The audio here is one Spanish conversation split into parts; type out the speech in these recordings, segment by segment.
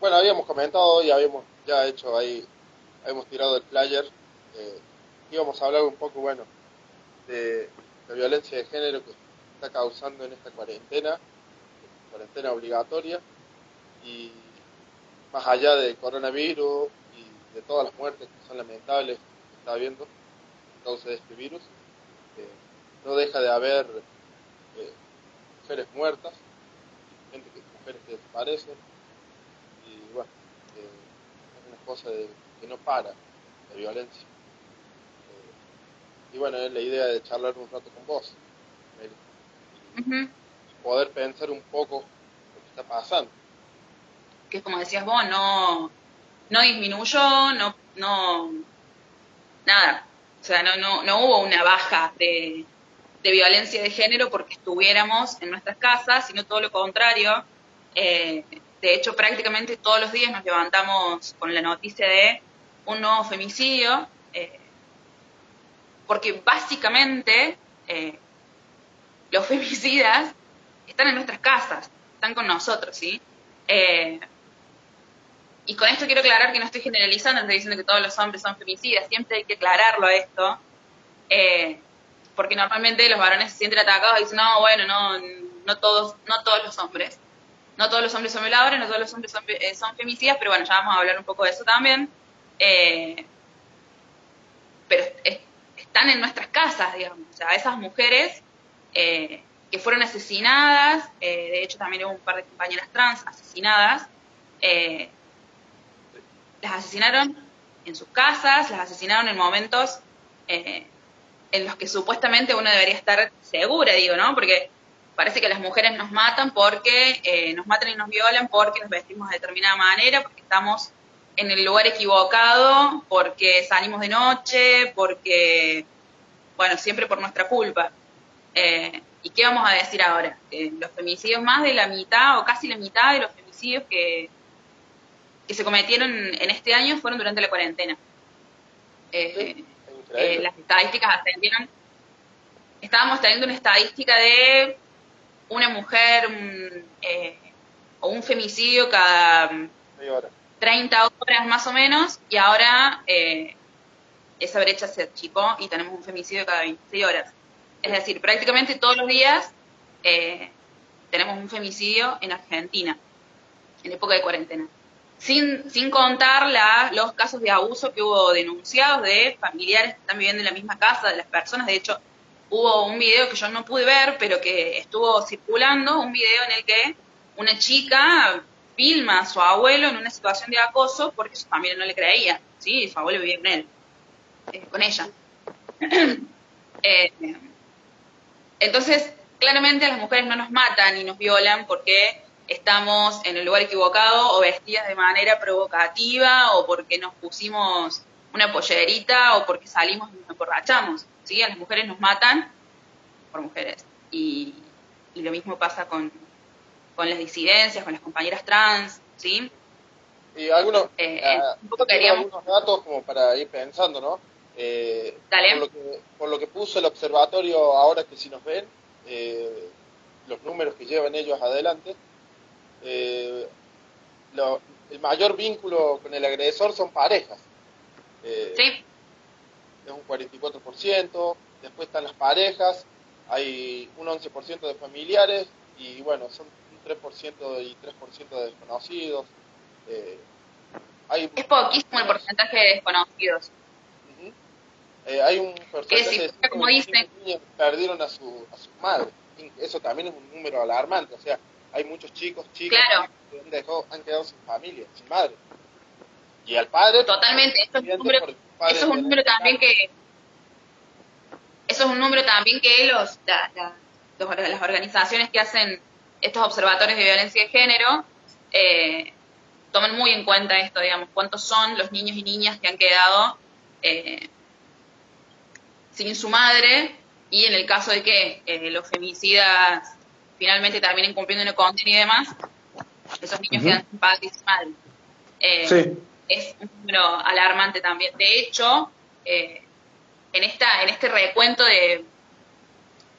bueno, habíamos comentado y habíamos ya hecho ahí, habíamos tirado el flyer, eh, íbamos a hablar un poco, bueno, de la violencia de género que está causando en esta cuarentena, cuarentena obligatoria, y más allá del coronavirus y de todas las muertes que son lamentables que está habiendo a causa de este virus, eh, no deja de haber eh, mujeres muertas, gente que, mujeres que desaparecen, y bueno, eh, es una cosa de, que no para, la violencia. y bueno, es la idea de charlar un rato con vos, y poder pensar un poco lo que está pasando que como decías vos, no, no disminuyó, no, no, nada. O sea, no, no, no hubo una baja de, de violencia de género porque estuviéramos en nuestras casas, sino todo lo contrario. Eh, de hecho, prácticamente todos los días nos levantamos con la noticia de un nuevo femicidio, eh, porque básicamente eh, los femicidas están en nuestras casas, están con nosotros, ¿sí? Y con esto quiero aclarar que no estoy generalizando, estoy diciendo que todos los hombres son femicidas, siempre hay que aclararlo a esto, eh, porque normalmente los varones se sienten atacados y dicen, no, bueno, no, no, todos, no todos los hombres. No todos los hombres son violadores, no todos los hombres son, eh, son femicidas, pero bueno, ya vamos a hablar un poco de eso también. Eh, pero están en nuestras casas, digamos. O sea, esas mujeres que fueron asesinadas, de hecho también hubo un par de compañeras trans asesinadas, eh, las asesinaron en sus casas, las asesinaron en momentos eh, en los que supuestamente uno debería estar segura, digo, ¿no? Porque parece que las mujeres nos matan porque eh, nos matan y nos violan porque nos vestimos de determinada manera, porque estamos en el lugar equivocado, porque salimos de noche, porque, bueno, siempre por nuestra culpa. Eh, ¿Y qué vamos a decir ahora? los femicidios, más de la mitad o casi la mitad de los femicidios que, que se cometieron en este año fueron durante la cuarentena. Eh, eh, las estadísticas ascendieron. Estábamos teniendo una estadística de una mujer eh, o un femicidio cada 30 horas más o menos y ahora esa brecha se achicó y tenemos un femicidio cada 26 horas. Es decir, prácticamente todos los días tenemos un femicidio en Argentina en época de cuarentena sin, sin contar los casos de abuso que hubo denunciados de familiares que están viviendo en la misma casa, de las personas. De hecho, hubo un video que yo no pude ver, pero que estuvo circulando, un video en el que una chica filma a su abuelo en una situación de acoso porque su familia no le creía, ¿sí? Su abuelo vivía con él, eh, con ella. Eh, entonces, claramente las mujeres no nos matan y nos violan porque estamos en el lugar equivocado o vestidas de manera provocativa o porque nos pusimos una pollerita o porque salimos y nos emborrachamos. ¿Sí? A las mujeres nos matan por mujeres. Y, lo mismo pasa con, con, las disidencias, con las compañeras trans, ¿sí? Y algunos, eh, eh, eh, algunos datos como para ir pensando, ¿no? Por lo, que, por lo que puso el observatorio ahora que si nos ven, los números que llevan ellos adelante, eh, el mayor vínculo con el agresor son parejas. Eh, sí. Es un 44%, después están las parejas, hay un 11% de familiares y bueno, son un 3% y 3% de desconocidos. Eh, hay es poquísimo el porcentaje de desconocidos. Eh, hay un porcentaje de como niños que perdieron a su, a su madre. Eso también es un número alarmante. O sea, hay muchos chicos, chicas que han, dejado, han quedado sin familia, sin madre. Y al padre... Totalmente, es un número, eso es un número también que... Eso es un número también que los, las organizaciones que hacen estos observatorios de violencia de género eh, toman muy en cuenta esto, digamos, cuántos son los niños y niñas que han quedado eh, sin su madre y en el caso de que eh, los femicidas finalmente terminen cumpliendo una condena y demás, esos niños quedan sin padre y eh, Es un número alarmante también. De hecho, eh, en, esta, en este recuento de,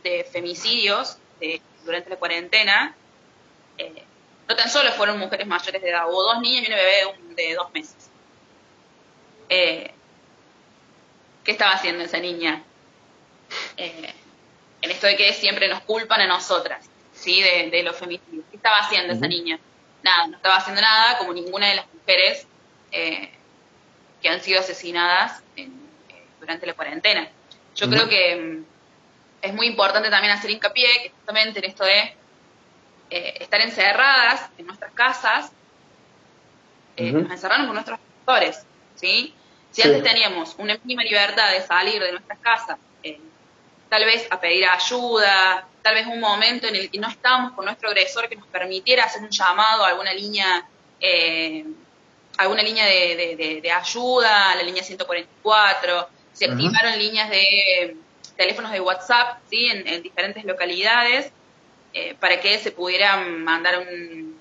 de femicidios durante la cuarentena, eh, no tan solo fueron mujeres mayores de edad, hubo dos niñas y una bebé de dos meses. Eh, ¿Qué estaba haciendo esa niña? Eh, en esto de que siempre nos culpan a nosotras, ¿sí? De, los femicidios. ¿Qué estaba haciendo esa niña? Nada, no estaba haciendo nada como ninguna de las mujeres eh, que han sido asesinadas durante la cuarentena. Yo creo que mm, es muy importante también hacer hincapié que justamente en esto de eh, estar encerradas en nuestras casas, eh, nos encerramos con nuestros profesores, ¿sí? Si antes teníamos una mínima libertad de salir de nuestras casas, eh, tal vez a pedir ayuda, tal vez un momento en el que no estábamos con nuestro agresor que nos permitiera hacer un llamado a alguna línea, eh, alguna línea de, de, ayuda, la línea 144, se activaron líneas de teléfonos de WhatsApp, ¿sí? En, diferentes localidades, eh, para que se pudiera mandar un,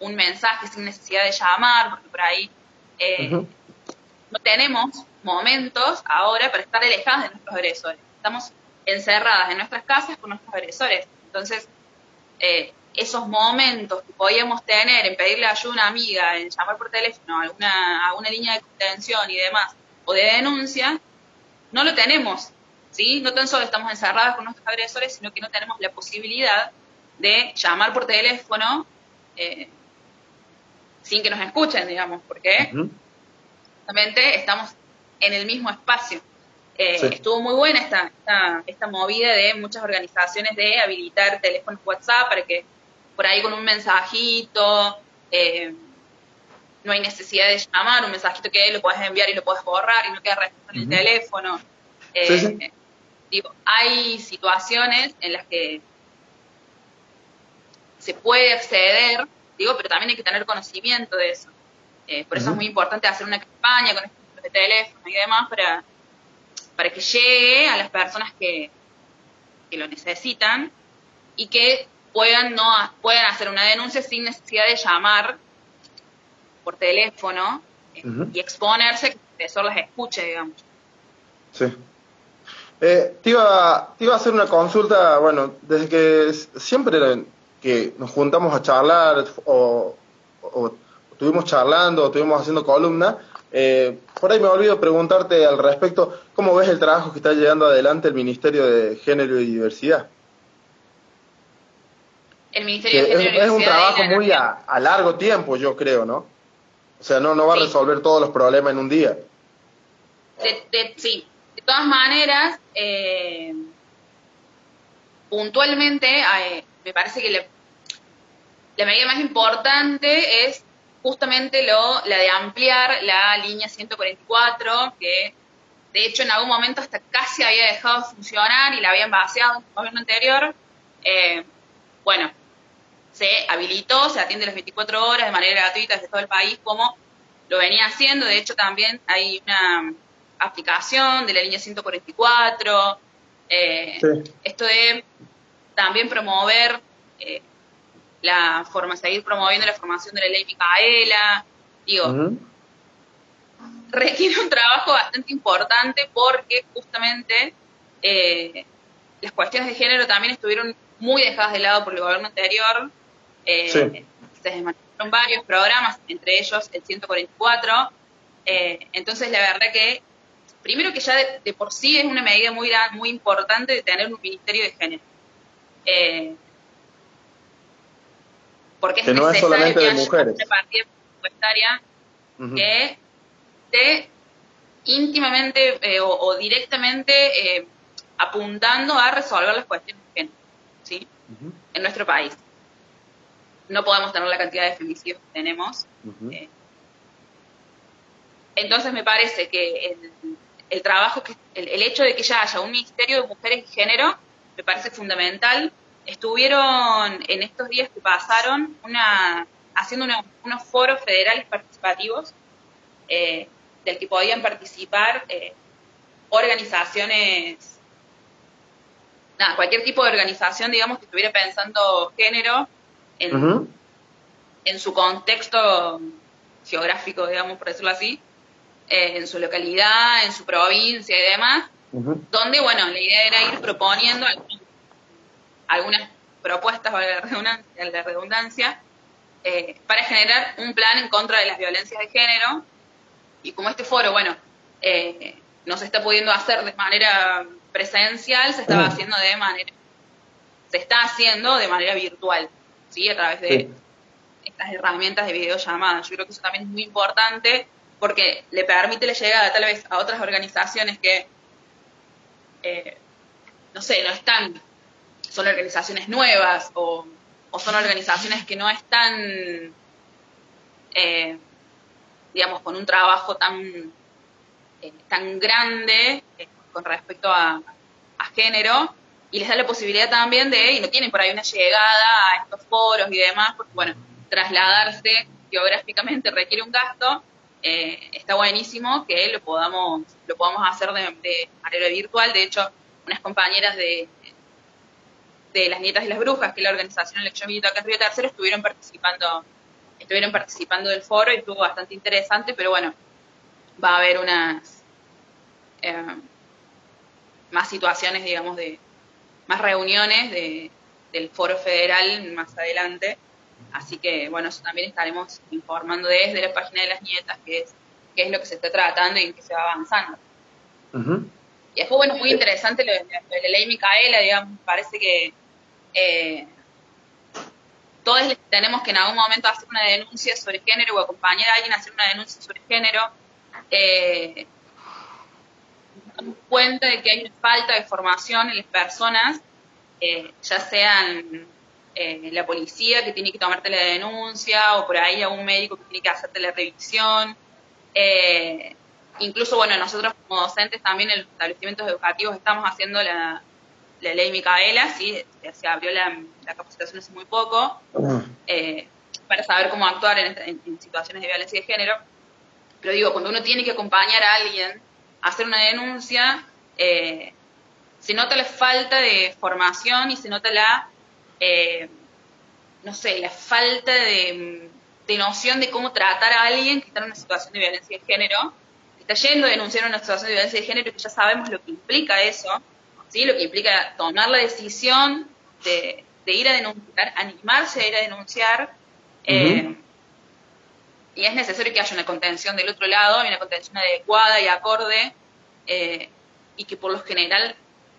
un, mensaje sin necesidad de llamar, porque por ahí eh, no tenemos momentos ahora para estar alejadas de nuestros agresores. Estamos encerradas en nuestras casas con nuestros agresores. Entonces, eh, esos momentos que podíamos tener en pedirle ayuda a una amiga, en llamar por teléfono a alguna, a una línea de contención y demás, o de denuncia, no lo tenemos. ¿sí? No tan solo estamos encerradas con nuestros agresores, sino que no tenemos la posibilidad de llamar por teléfono eh, sin que nos escuchen, digamos, porque justamente estamos en el mismo espacio. Eh, estuvo muy buena esta, esta, movida de muchas organizaciones de habilitar teléfonos WhatsApp para que por ahí con un mensajito, eh, no hay necesidad de llamar, un mensajito que lo puedes enviar y lo puedes borrar y no queda respuesta en el teléfono. Eh, digo, hay situaciones en las que se puede acceder, digo, pero también hay que tener conocimiento de eso. por eso es muy importante hacer una campaña con estos de teléfono y demás para para que llegue a las personas que, lo necesitan y que puedan no puedan hacer una denuncia sin necesidad de llamar por teléfono eh, y exponerse que el profesor las escuche, digamos. Sí. Eh, te, iba, te iba a hacer una consulta, bueno, desde que siempre que nos juntamos a charlar o, o estuvimos charlando o estuvimos haciendo columna, eh, por ahí me olvido preguntarte al respecto, ¿cómo ves el trabajo que está llevando adelante el Ministerio de Género y Diversidad? El Ministerio de Género es, es un trabajo muy a, largo tiempo, yo creo, ¿no? O sea, no, no va a resolver todos los problemas en un día. sí, de todas maneras, eh, puntualmente, eh, me parece que la medida más importante es justamente lo, la de ampliar la línea 144, que de hecho en algún momento hasta casi había dejado de funcionar y la habían vaciado en el gobierno anterior. Eh, bueno, se habilitó, se atiende las 24 horas de manera gratuita desde todo el país, como lo venía haciendo. De hecho, también hay una aplicación de la línea 144. Eh, esto de también promover eh, la forma, seguir promoviendo la formación de la ley Micaela, digo, requiere un trabajo bastante importante porque justamente eh, las cuestiones de género también estuvieron muy dejadas de lado por el gobierno anterior. Eh, Se desmantelaron varios programas, entre ellos el 144. Eh, entonces, la verdad que, primero que ya de, por sí es una medida muy, muy importante de tener un ministerio de género. Eh, porque es necesario que haya una partida presupuestaria que esté íntimamente eh, o, directamente eh, apuntando a resolver las cuestiones de género, ¿sí? En nuestro país. No podemos tener la cantidad de femicidios que tenemos. Eh. entonces me parece que el, trabajo, que el, el, hecho de que ya haya un Ministerio de Mujeres y Género, me parece fundamental estuvieron en estos días que pasaron una, haciendo unos foros federales participativos eh, del que podían participar eh, organizaciones, nada, cualquier tipo de organización, digamos, que estuviera pensando género en, en su contexto geográfico, digamos, por decirlo así, eh, en su localidad, en su provincia y demás, donde, bueno, la idea era ir proponiendo algunas propuestas, valga la redundancia, eh, para generar un plan en contra de las violencias de género. Y como este foro, bueno, eh, no se está pudiendo hacer de manera presencial, se estaba haciendo de manera, se está haciendo de manera virtual, ¿sí? A través de estas herramientas de videollamadas. Yo creo que eso también es muy importante porque le permite la llegada tal vez a otras organizaciones que, eh, no sé, no están, son organizaciones nuevas o, son organizaciones que no están, eh, digamos, con un trabajo tan, eh, tan grande con respecto a, a género y les da la posibilidad también de, y no tienen por ahí una llegada a estos foros y demás, porque bueno, trasladarse geográficamente requiere un gasto, eh, está buenísimo que lo podamos, lo podamos hacer de, manera virtual. De hecho, unas compañeras de, de las Nietas y las Brujas, que es la organización Elección Militar acá en Río Tercero, estuvieron participando, estuvieron participando del foro y estuvo bastante interesante, pero bueno, va a haber unas eh, más situaciones, digamos, de más reuniones de, del foro federal más adelante. Así que, bueno, eso también estaremos informando desde la página de las nietas, que es, qué es lo que se está tratando y en qué se va avanzando. Y después, bueno, muy interesante lo de, la ley Micaela, digamos, parece que eh, todos tenemos que en algún momento hacer una denuncia sobre género o acompañar a alguien a hacer una denuncia sobre género. Eh, damos cuenta de que hay una falta de formación en las personas, eh, ya sean eh, la policía que tiene que tomarte la denuncia o por ahí a un médico que tiene que hacerte la revisión. Eh, incluso, bueno, nosotros como docentes también en los establecimientos educativos estamos haciendo la, ley Micaela, sí, se abrió la, capacitación hace muy poco, ah. eh, para saber cómo actuar en, situaciones de violencia de género. Pero digo, cuando uno tiene que acompañar a alguien hacer una denuncia, se nota la falta de formación y se nota la eh, no sé, la falta de, noción de cómo tratar a alguien que está en una situación de violencia de género, que está yendo a denunciar una situación de violencia de género, que ya sabemos lo que implica eso, ¿sí? lo que implica tomar la decisión de, ir a denunciar, animarse a ir a denunciar. Eh, y es necesario que haya una contención del otro lado, una contención adecuada y acorde, eh, y que por lo general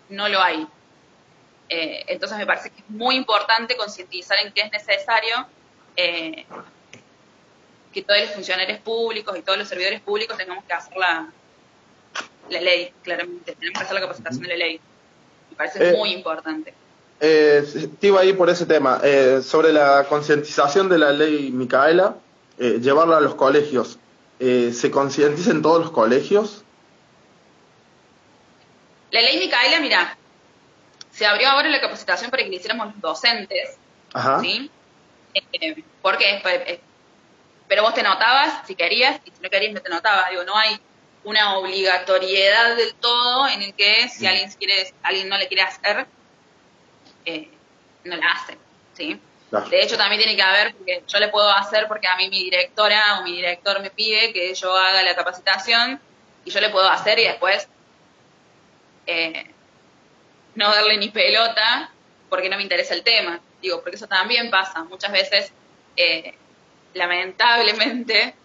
no lo hay. Eh, entonces me parece que es muy importante concientizar en que es necesario eh, que todos los funcionarios públicos y todos los servidores públicos tengamos que hacer la, la ley, claramente, tenemos que hacer la capacitación de la ley. Me parece eh, muy importante. Eh, iba ahí por ese tema, sobre la concientización de la ley Micaela, llevarla a los colegios. ¿Se concientiza en todos los colegios? La ley Micaela, mira, se abrió ahora la capacitación para que le hiciéramos los docentes, ¿sí? Eh, porque, eh, pero vos te notabas si querías y si no querías no te notabas. Digo, no hay una obligatoriedad del todo en el que si mm. alguien quiere, alguien no le quiere hacer, eh, no la hace, ¿sí? De hecho, también tiene que haber, porque yo le puedo hacer porque a mí mi directora o mi director me pide que yo haga la capacitación y yo le puedo hacer y después eh, no darle ni pelota porque no me interesa el tema. Digo, porque eso también pasa. Muchas veces, eh, lamentablemente,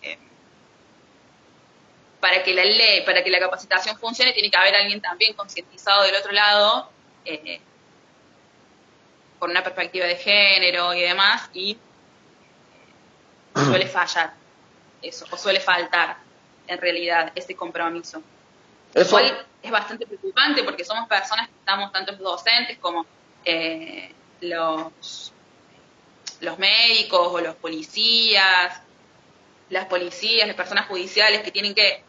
eh, para que la ley, para que la capacitación funcione, tiene que haber alguien también concientizado del otro lado, eh, con una perspectiva de género y demás, y suele fallar eso, o suele faltar en realidad ese compromiso. Eso es bastante preocupante porque somos personas que estamos, tanto los docentes como eh, los, los médicos o los policías, las policías, las personas judiciales que tienen que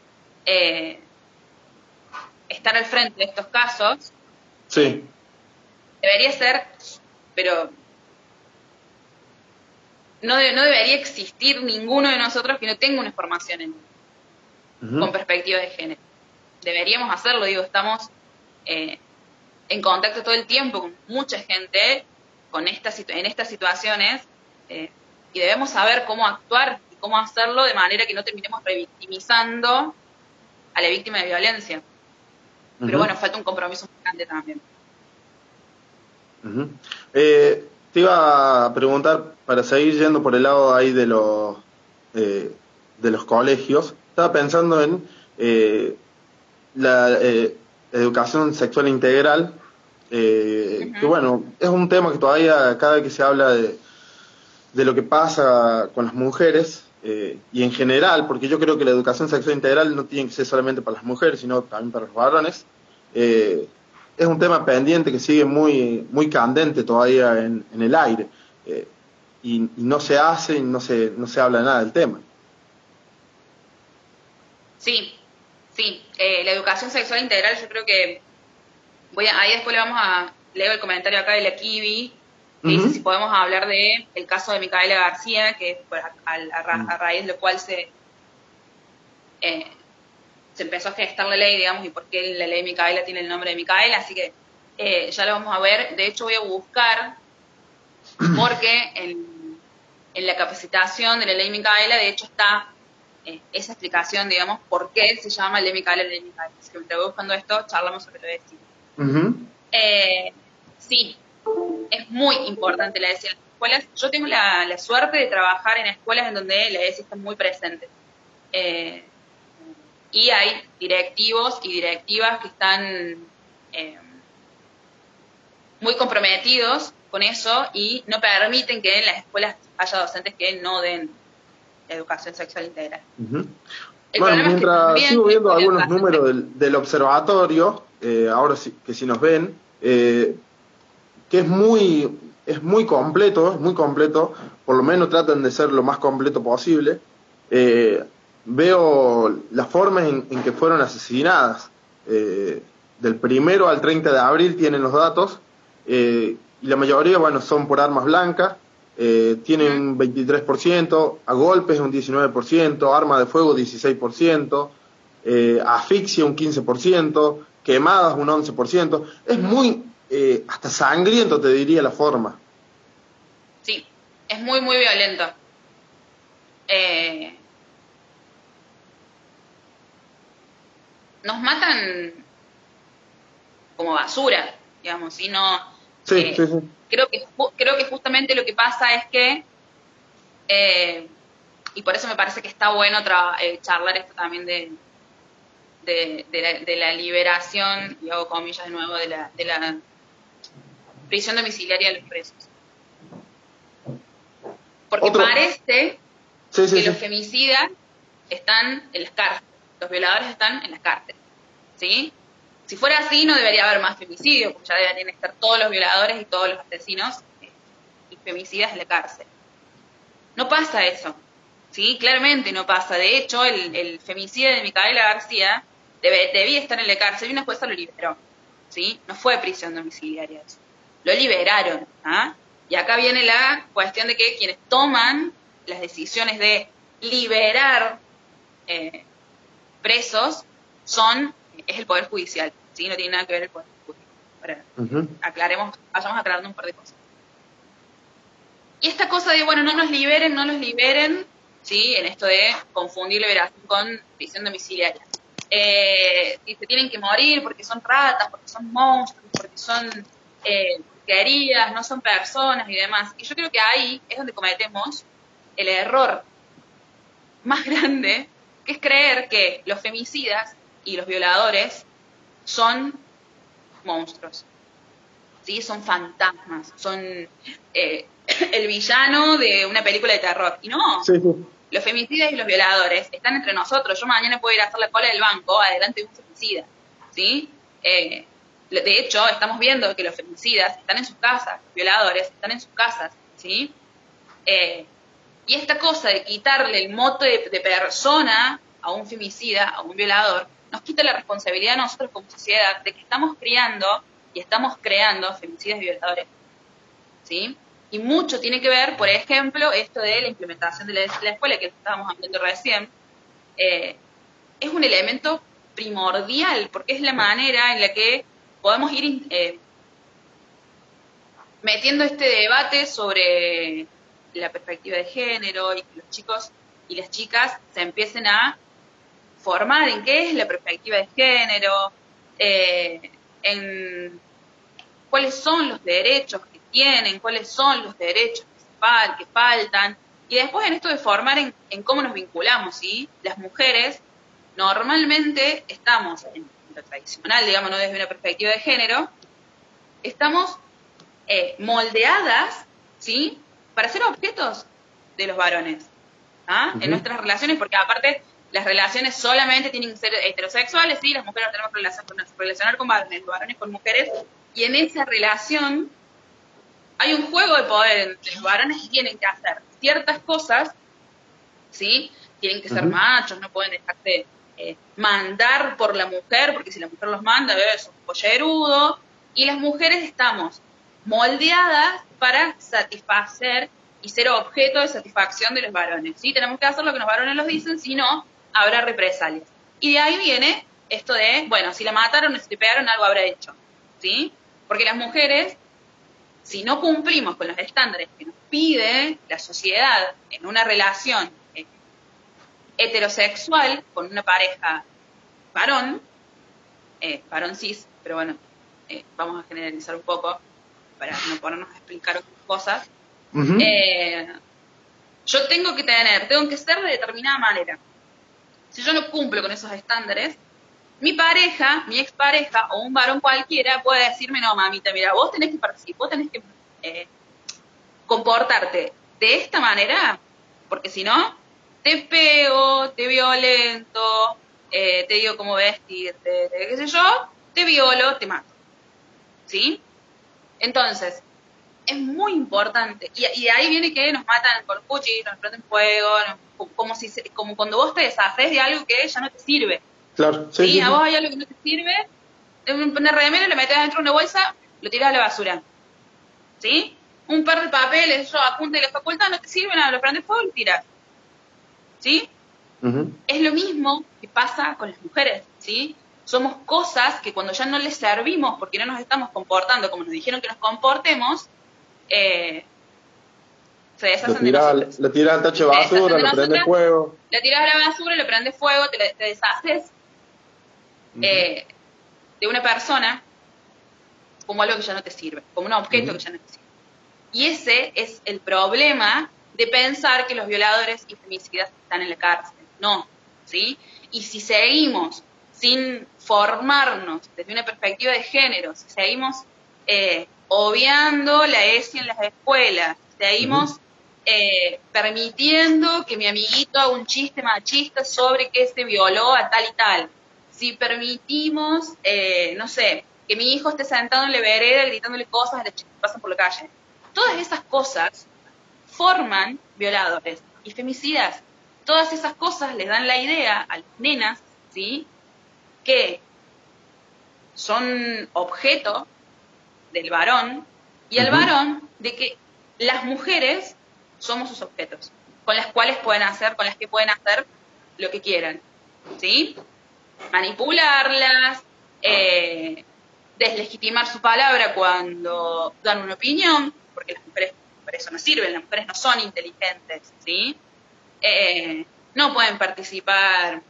eh, estar al frente de estos casos. Sí. Debería ser, pero no, no debería existir ninguno de nosotros que no tenga una formación en, con perspectiva de género deberíamos hacerlo, digo, estamos eh, en contacto todo el tiempo con mucha gente con esta, en estas situaciones eh, y debemos saber cómo actuar y cómo hacerlo de manera que no terminemos revictimizando a la víctima de violencia. Pero bueno, falta un compromiso muy grande también. Eh, te iba a preguntar para seguir yendo por el lado ahí de los, eh, de los colegios, estaba pensando en eh, la educación sexual integral, que bueno, es un tema que todavía cada vez que se habla de, de lo que pasa con las mujeres, y en general, porque yo creo que la educación sexual integral no tiene que ser solamente para las mujeres, sino también para los varones, eh, es un tema pendiente que sigue muy, muy candente todavía en, el aire eh, y, no se hace y no se, no se habla nada del tema. Sí, sí, eh, la educación sexual integral yo creo que voy a, ahí después le vamos a leer el comentario acá de la Kiwi que dice si podemos hablar de el caso de Micaela García que a, raíz de lo cual se eh, se empezó a gestar la ley, digamos, y por qué la ley Micaela tiene el nombre de Micaela, así que eh, ya lo vamos a ver. De hecho, voy a buscar, porque en, la capacitación de la ley Micaela, de hecho, está eh, esa explicación, digamos, por qué se llama ley Micaela ley Micaela. Así que mientras voy buscando esto, charlamos sobre lo de esto. Eh, sí, es muy importante la ESI en las escuelas. Yo tengo la, suerte de trabajar en escuelas en donde la ESI está muy presente. Eh, y hay directivos y directivas que están eh, muy comprometidos con eso y no permiten que en las escuelas haya docentes que no den educación sexual integral. Bueno, mientras sigo viendo algunos números del, observatorio, eh, ahora sí, que si nos ven, eh, que es muy, es muy completo, es muy completo, por lo menos tratan de ser lo más completo posible. Eh, veo las formas en, que fueron asesinadas. Eh, del primero al 30 de abril tienen los datos eh, y la mayoría, bueno, son por armas blancas, eh, tienen un 23%, a golpes un 19%, arma de fuego 16%, asfixia un 15%, quemadas un 11%. Es muy, hasta sangriento te diría la forma. Sí, es muy, muy violento. Eh, nos matan como basura, digamos, y no... Eh, creo que creo que justamente lo que pasa es que eh, y por eso me parece que está bueno eh, charlar esto también de, de, la, liberación, y hago comillas de nuevo, de la, de la prisión domiciliaria de los presos. Porque parece que los femicidas están en las cárceles los violadores están en las cárceles, ¿sí? Si fuera así, no debería haber más femicidios, porque ya deberían estar todos los violadores y todos los asesinos eh, y femicidas en la cárcel. No pasa eso, ¿sí? Claramente no pasa. De hecho, el, el femicidio de Micaela García debía estar en la cárcel y una jueza lo liberó, ¿sí? No fue prisión domiciliaria. Lo liberaron, ¿ah? Y acá viene la cuestión de que quienes toman las decisiones de liberar eh, presos son, es el Poder Judicial, ¿sí? No tiene nada que ver el Poder Judicial. aclaremos, vayamos aclarando un par de cosas. Y esta cosa de, bueno, no nos liberen, no nos liberen, ¿sí? En esto de confundir liberación con prisión domiciliaria. Eh, y se tienen que morir porque son ratas, porque son monstruos, porque son eh, no son personas y demás. Y yo creo que ahí es donde cometemos el error más grande que es creer que los femicidas y los violadores son monstruos, ¿sí? Son fantasmas, son eh, el villano de una película de terror. Y no, los femicidas y los violadores están entre nosotros. Yo mañana puedo ir a hacer la cola del banco adelante de un femicida, ¿sí? Eh, de hecho, estamos viendo que los femicidas están en sus casas, los violadores están en sus casas, ¿sí? Eh, y esta cosa de quitarle el mote de, persona a un femicida, a un violador, nos quita la responsabilidad a nosotros como sociedad de que estamos criando y estamos creando femicidas y violadores. ¿Sí? Y mucho tiene que ver, por ejemplo, esto de la implementación de la, escuela que estábamos hablando recién. Eh, es un elemento primordial porque es la manera en la que podemos ir eh, metiendo este debate sobre la perspectiva de género y que los chicos y las chicas se empiecen a formar en qué es la perspectiva de género, eh, en cuáles son los derechos que tienen, cuáles son los derechos que faltan. Y después en esto de formar en, en cómo nos vinculamos, ¿sí? Las mujeres normalmente estamos, en lo tradicional, digamos, no desde una perspectiva de género, estamos eh, moldeadas, ¿sí? Para ser objetos de los varones, ¿ah? En nuestras relaciones, porque aparte las relaciones solamente tienen que ser heterosexuales, sí, las mujeres tenemos que relacionar con varones, los varones con mujeres, y en esa relación hay un juego de poder entre los varones que tienen que hacer ciertas cosas, ¿sí? Tienen que ser machos, no pueden dejarse eh, mandar por la mujer, porque si la mujer los manda, es un pollerudo, y las mujeres estamos moldeadas para satisfacer y ser objeto de satisfacción de los varones, ¿sí? Tenemos que hacer lo que los varones los dicen, si no, habrá represalias. Y de ahí viene esto de, bueno, si la mataron o si le pegaron, algo habrá hecho, ¿sí? Porque las mujeres, si no cumplimos con los estándares que nos pide la sociedad en una relación eh, heterosexual con una pareja varón, eh, varón cis, pero bueno, eh, vamos a generalizar un poco para no ponernos a explicar otras cosas, eh, yo tengo que tener, tengo que ser de determinada manera. Si yo no cumplo con esos estándares, mi pareja, mi expareja o un varón cualquiera puede decirme, no, mamita, mira, vos tenés que participar, vos tenés que eh, comportarte de esta manera, porque si no, te pego, te violento, eh, te digo cómo vestirte, qué sé yo, te violo, te mato. ¿Sí? Entonces, es muy importante. Y, y, ahí viene que nos matan con cuchillos, nos prenden fuego, como, si, como cuando vos te deshaces de algo que ya no te sirve. Claro, sí. sí a vos hay algo que no te sirve, un remero, le metes dentro de una bolsa, lo tiras a la basura. ¿Sí? Un par de papeles, yo apunte de la facultad, no te sirve nada, lo prendes fuego y lo tiras. ¿Sí? Es lo mismo que pasa con las mujeres, ¿sí? Somos cosas que cuando ya no les servimos porque no nos estamos comportando como nos dijeron que nos comportemos, eh, se deshacen de nosotros. Le tiras al tacho de basura, lo prende fuego. Le tiras a la basura, le prende fuego, te, te deshaces eh, de una persona como algo que ya no te sirve, como un objeto que ya no te sirve. Y ese es el problema de pensar que los violadores y femicidas están en la cárcel. No, ¿sí? Y si seguimos sin formarnos desde una perspectiva de género, si seguimos eh, obviando la ESI en las escuelas, seguimos eh, permitiendo que mi amiguito haga un chiste machista sobre que se violó a tal y tal, si permitimos, eh, no sé, que mi hijo esté sentado en la vereda gritándole cosas a las chicas que pasan por la calle, todas esas cosas forman violadores y femicidas. Todas esas cosas les dan la idea a las nenas, ¿sí? Que son objeto del varón y al varón de que las mujeres somos sus objetos, con las cuales pueden hacer, con las que pueden hacer lo que quieran, ¿sí? Manipularlas, eh, deslegitimar su palabra cuando dan una opinión, porque las mujeres para eso no sirven, las mujeres no son inteligentes, ¿sí? Eh, no pueden participar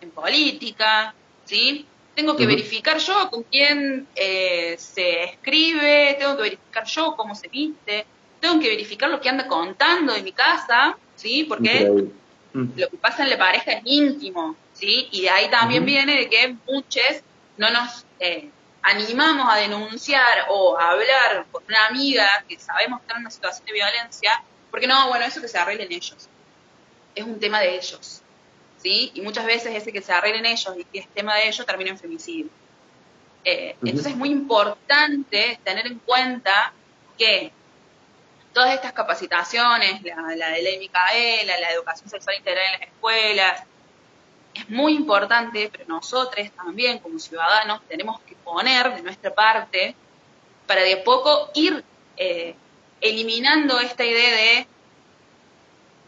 en política, ¿sí? Tengo que verificar yo con quién eh, se escribe, tengo que verificar yo cómo se viste, tengo que verificar lo que anda contando de mi casa, ¿sí? Porque lo que pasa en la pareja es íntimo, ¿sí? Y de ahí también viene de que muchos no nos eh, animamos a denunciar o a hablar con una amiga que sabemos que está en una situación de violencia, porque no, bueno, eso que se arreglen ellos. Es un tema de ellos, y muchas veces ese que se arreglen ellos y que es tema de ellos termina en femicidio. Eh, entonces es muy importante tener en cuenta que todas estas capacitaciones, la, la de ley Micaela, la educación sexual integral en las escuelas, es muy importante, pero nosotros también como ciudadanos tenemos que poner de nuestra parte para de poco ir eh, eliminando esta idea de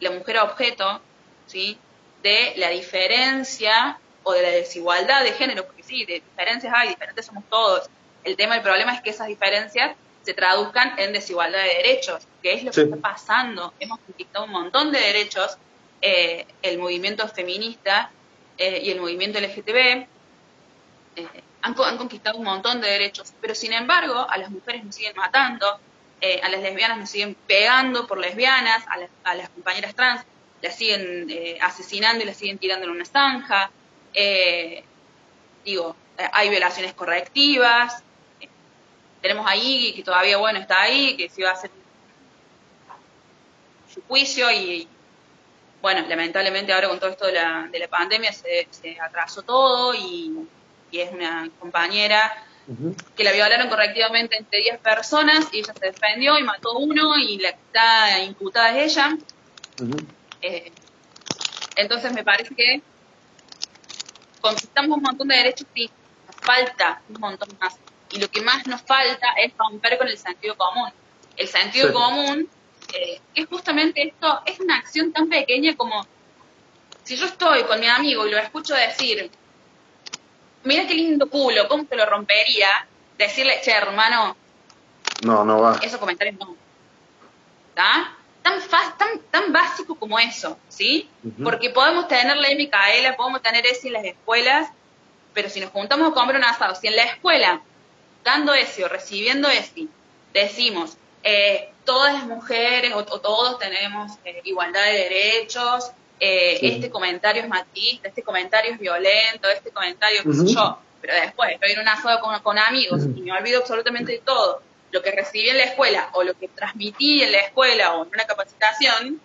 la mujer objeto, ¿sí? De la diferencia o de la desigualdad de género, porque sí, de diferencias hay, diferentes somos todos. El tema, el problema es que esas diferencias se traduzcan en desigualdad de derechos, que es lo que está pasando. Hemos conquistado un montón de derechos, eh, el movimiento feminista eh, y el movimiento LGTB eh, han, han, conquistado un montón de derechos, pero sin embargo a las mujeres nos siguen matando, eh, a las lesbianas nos siguen pegando por lesbianas, a, las compañeras trans las siguen eh, asesinando y las siguen tirando en una zanja. Eh, digo, hay violaciones correctivas. tenemos ahí que todavía, bueno, está ahí, que se va a hacer su juicio y, bueno, lamentablemente ahora con todo esto de la, de la pandemia se, se atrasó todo y, y es una compañera que la violaron correctivamente entre 10 personas y ella se defendió y mató uno y la que está imputada es ella. Eh, entonces me parece que conquistamos un montón de derechos y nos falta un montón más. Y lo que más nos falta es romper con el sentido común. El sentido común, eh, es justamente esto, es una acción tan pequeña como si yo estoy con mi amigo y lo escucho decir, mira qué lindo culo, ¿cómo te lo rompería? Decirle, che, hermano. No, no va. Esos comentarios no. ¿Está? Tan, tan, tan básico como eso, ¿sí? Porque podemos tener la Micaela, podemos tener ese en las escuelas, pero si nos juntamos a comer un asado, si en la escuela, dando ese o recibiendo ese, decimos, eh, todas las mujeres o, todos tenemos eh, igualdad de derechos, eh, este comentario es machista, este comentario es violento, este comentario, qué sé yo. Pero después estoy en un asado con, amigos y me olvido absolutamente de todo. Lo que recibí en la escuela o lo que transmití en la escuela o en una capacitación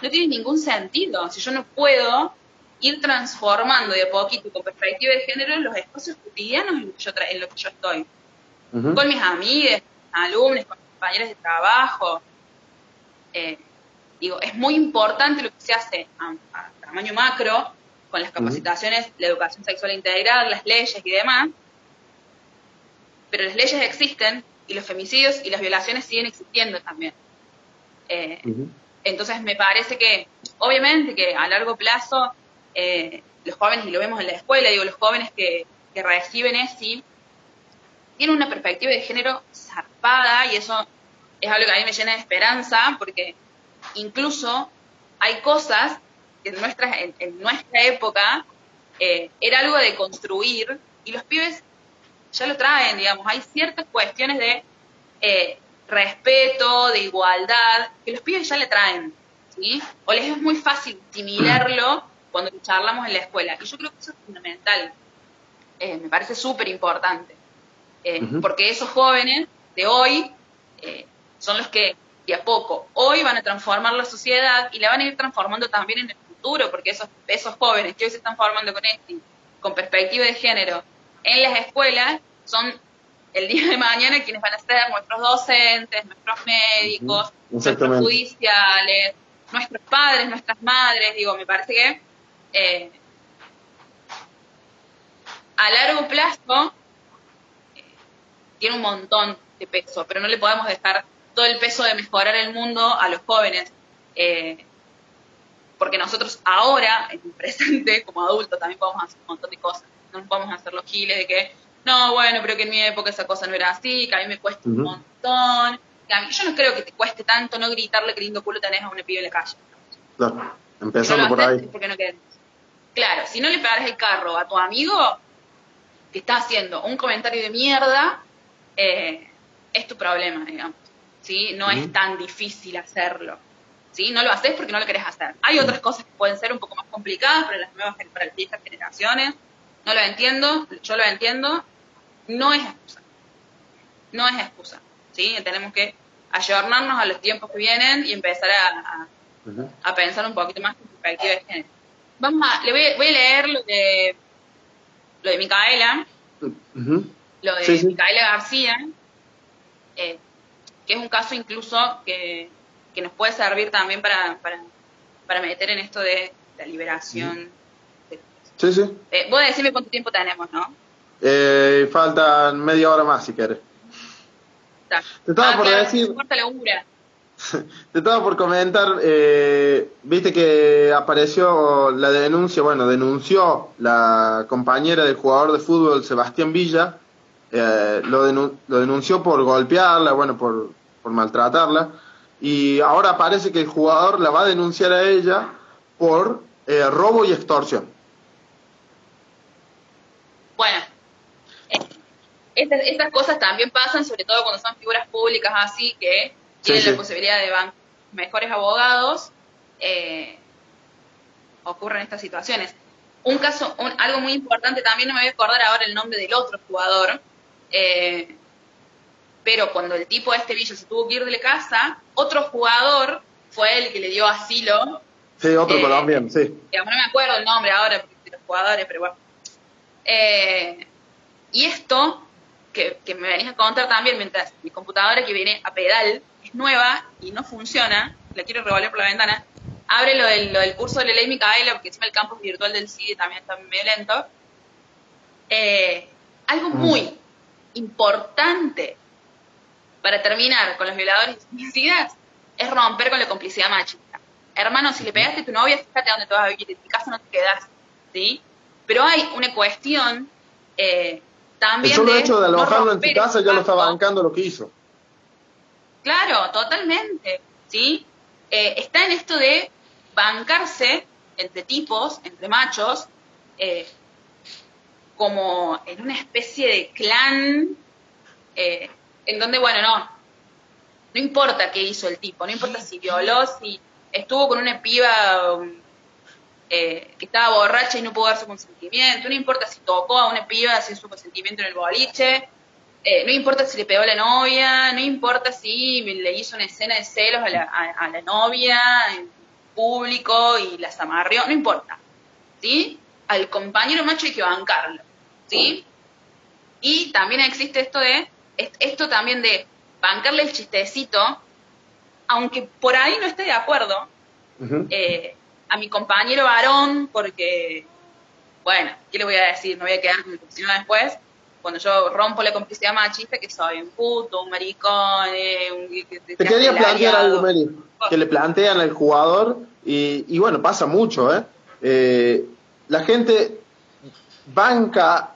no tiene ningún sentido. Si yo no puedo ir transformando de a poquito con perspectiva de género los espacios cotidianos en, lo que yo estoy. Con mis amigas, alumnos, con mis compañeros de trabajo. Eh, Digo, es muy importante lo que se hace a, tamaño macro, con las capacitaciones, la educación sexual integral, las leyes y demás, pero las leyes existen y los femicidios y las violaciones siguen existiendo también. Eh, entonces me parece que, obviamente que a largo plazo, eh, los jóvenes, y lo vemos en la escuela, digo, los jóvenes que, que reciben ESI, tienen una perspectiva de género zarpada y eso es algo que a mí me llena de esperanza porque incluso hay cosas que en nuestra, en, nuestra época eh, era algo de construir y los pibes ya lo traen, digamos, hay ciertas cuestiones de eh, respeto, de igualdad, que los pibes ya le traen, ¿sí? O les es muy fácil asimilarlo cuando charlamos en la escuela. Y yo creo que eso es fundamental, eh, me parece súper importante, porque esos jóvenes de hoy son los que de a poco. Hoy van a transformar la sociedad y la van a ir transformando también en el futuro, porque esos, esos jóvenes que hoy se están formando con este, con perspectiva de género, en las escuelas, son el día de mañana quienes van a ser nuestros docentes, nuestros médicos, nuestros judiciales, nuestros padres, nuestras madres, digo, me parece que eh, a largo plazo eh, tiene un montón de peso, pero no le podemos dejar todo el peso de mejorar el mundo a los jóvenes. Eh, porque nosotros ahora, en el presente, como adultos, también podemos hacer un montón de cosas. No nos podemos hacer los giles de que, no, bueno, pero que en mi época esa cosa no era así, que a mí me cuesta un montón. yo no creo que te cueste tanto no gritarle que lindo culo tenés a una pibe en la calle. Claro, empezando por ahí. no claro, si no le pegas el carro a tu amigo que está haciendo un comentario de mierda, eh, es tu problema, digamos. ¿sí? No es tan difícil hacerlo. ¿sí? No lo haces porque no lo querés hacer. Hay otras cosas que pueden ser un poco más complicadas para las nuevas para las viejas generaciones. No lo entiendo, yo lo entiendo. No es excusa. No es excusa. ¿sí? Tenemos que ayornarnos a los tiempos que vienen y empezar a, a, pensar un poquito más en perspectiva de género. Vamos a, le voy, voy, a leer lo de, lo de Micaela, lo de Micaela García. Eh, que es un caso incluso que, nos puede servir también para, para, meter en esto de la liberación. Sí, sí. Eh, vos decime cuánto tiempo tenemos, ¿no? Eh, faltan media hora más, si quieres. Te estaba ah, por decir... Te estaba por comentar, eh, viste que apareció la denuncia, bueno, denunció la compañera del jugador de fútbol Sebastián Villa eh, lo, lo, denunció por golpearla, bueno, por, por maltratarla, y ahora parece que el jugador la va a denunciar a ella por eh, robo y extorsión. Bueno, eh, estas, cosas también pasan, sobre todo cuando son figuras públicas así, que tienen la posibilidad de van mejores abogados, eh, ocurren estas situaciones. Un caso, algo muy importante, también no me voy a acordar ahora el nombre del otro jugador, eh, pero cuando el tipo de este Villa se tuvo que ir de la casa, otro jugador fue el que le dio asilo. Sí, otro eh, colombiano, sí. no me acuerdo el nombre ahora de los jugadores, pero bueno. Eh, y esto, que, me venís a contar también, mientras mi computadora que viene a pedal es nueva y no funciona, la quiero revolver por la ventana, abre lo del, lo del curso de la ley Micaela, porque encima el campus virtual del CIDE también está medio lento. Eh, algo mm. muy importante para terminar con los violadores y homicidas es romper con la complicidad machista. Hermano, si le pegaste a tu novia, fíjate dónde te vas a vivir, en tu casa no te quedas, ¿sí? Pero hay una cuestión eh, también. El solo hecho de alojarlo en tu casa ya lo está bancando lo que hizo. Claro, totalmente, ¿sí? Eh, está en esto de bancarse entre tipos, entre machos, eh, como en una especie de clan, eh, en donde, bueno, no, no importa qué hizo el tipo, no importa si violó, si estuvo con una piba um, eh, que estaba borracha y no pudo dar su consentimiento, no importa si tocó a una piba sin su consentimiento en el boliche, no importa si le pegó a la novia, no importa si le hizo una escena de celos a la, a la novia en público y las amarrió, no importa, ¿sí? Al compañero macho hay que bancarlo, ¿sí? Y también existe esto de, esto también de bancarle el chistecito, aunque por ahí no esté de acuerdo, eh, a mi compañero varón, porque, bueno, ¿qué le voy a decir? Me voy a quedar con el después, cuando yo rompo la complicidad machista, que soy un puto, un maricón, eh, un... Te quería plantear algo, Meli, que le plantean al jugador, y, y bueno, pasa mucho, ¿eh? ¿eh? La gente banca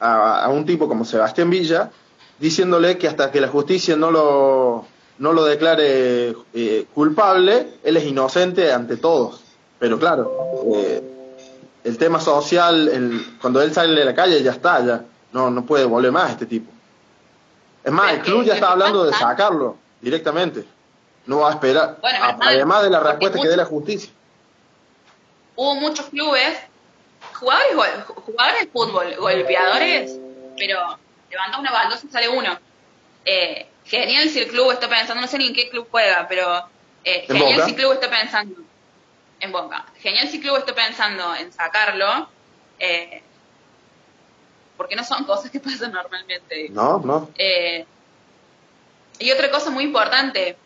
a, un tipo como Sebastián Villa, diciéndole que hasta que la justicia no lo, no lo declare eh, culpable, él es inocente ante todos. Pero claro, eh, el tema social, el, cuando él sale de la calle ya está, ya no, no puede volver más este tipo. Es más, el club ya está hablando de sacarlo directamente. No va a esperar, además de la respuesta que dé la justicia. Hubo muchos clubes, jugadores, jugadores de fútbol, golpeadores, pero levanta una baldosa y sale uno. Eh, genial si el club está pensando, no sé ni en qué club juega, pero eh, genial si el club está pensando en Boca. Genial si club está pensando en sacarlo. Eh, porque no son cosas que pasan normalmente. No, no. Eh, y otra cosa muy importante,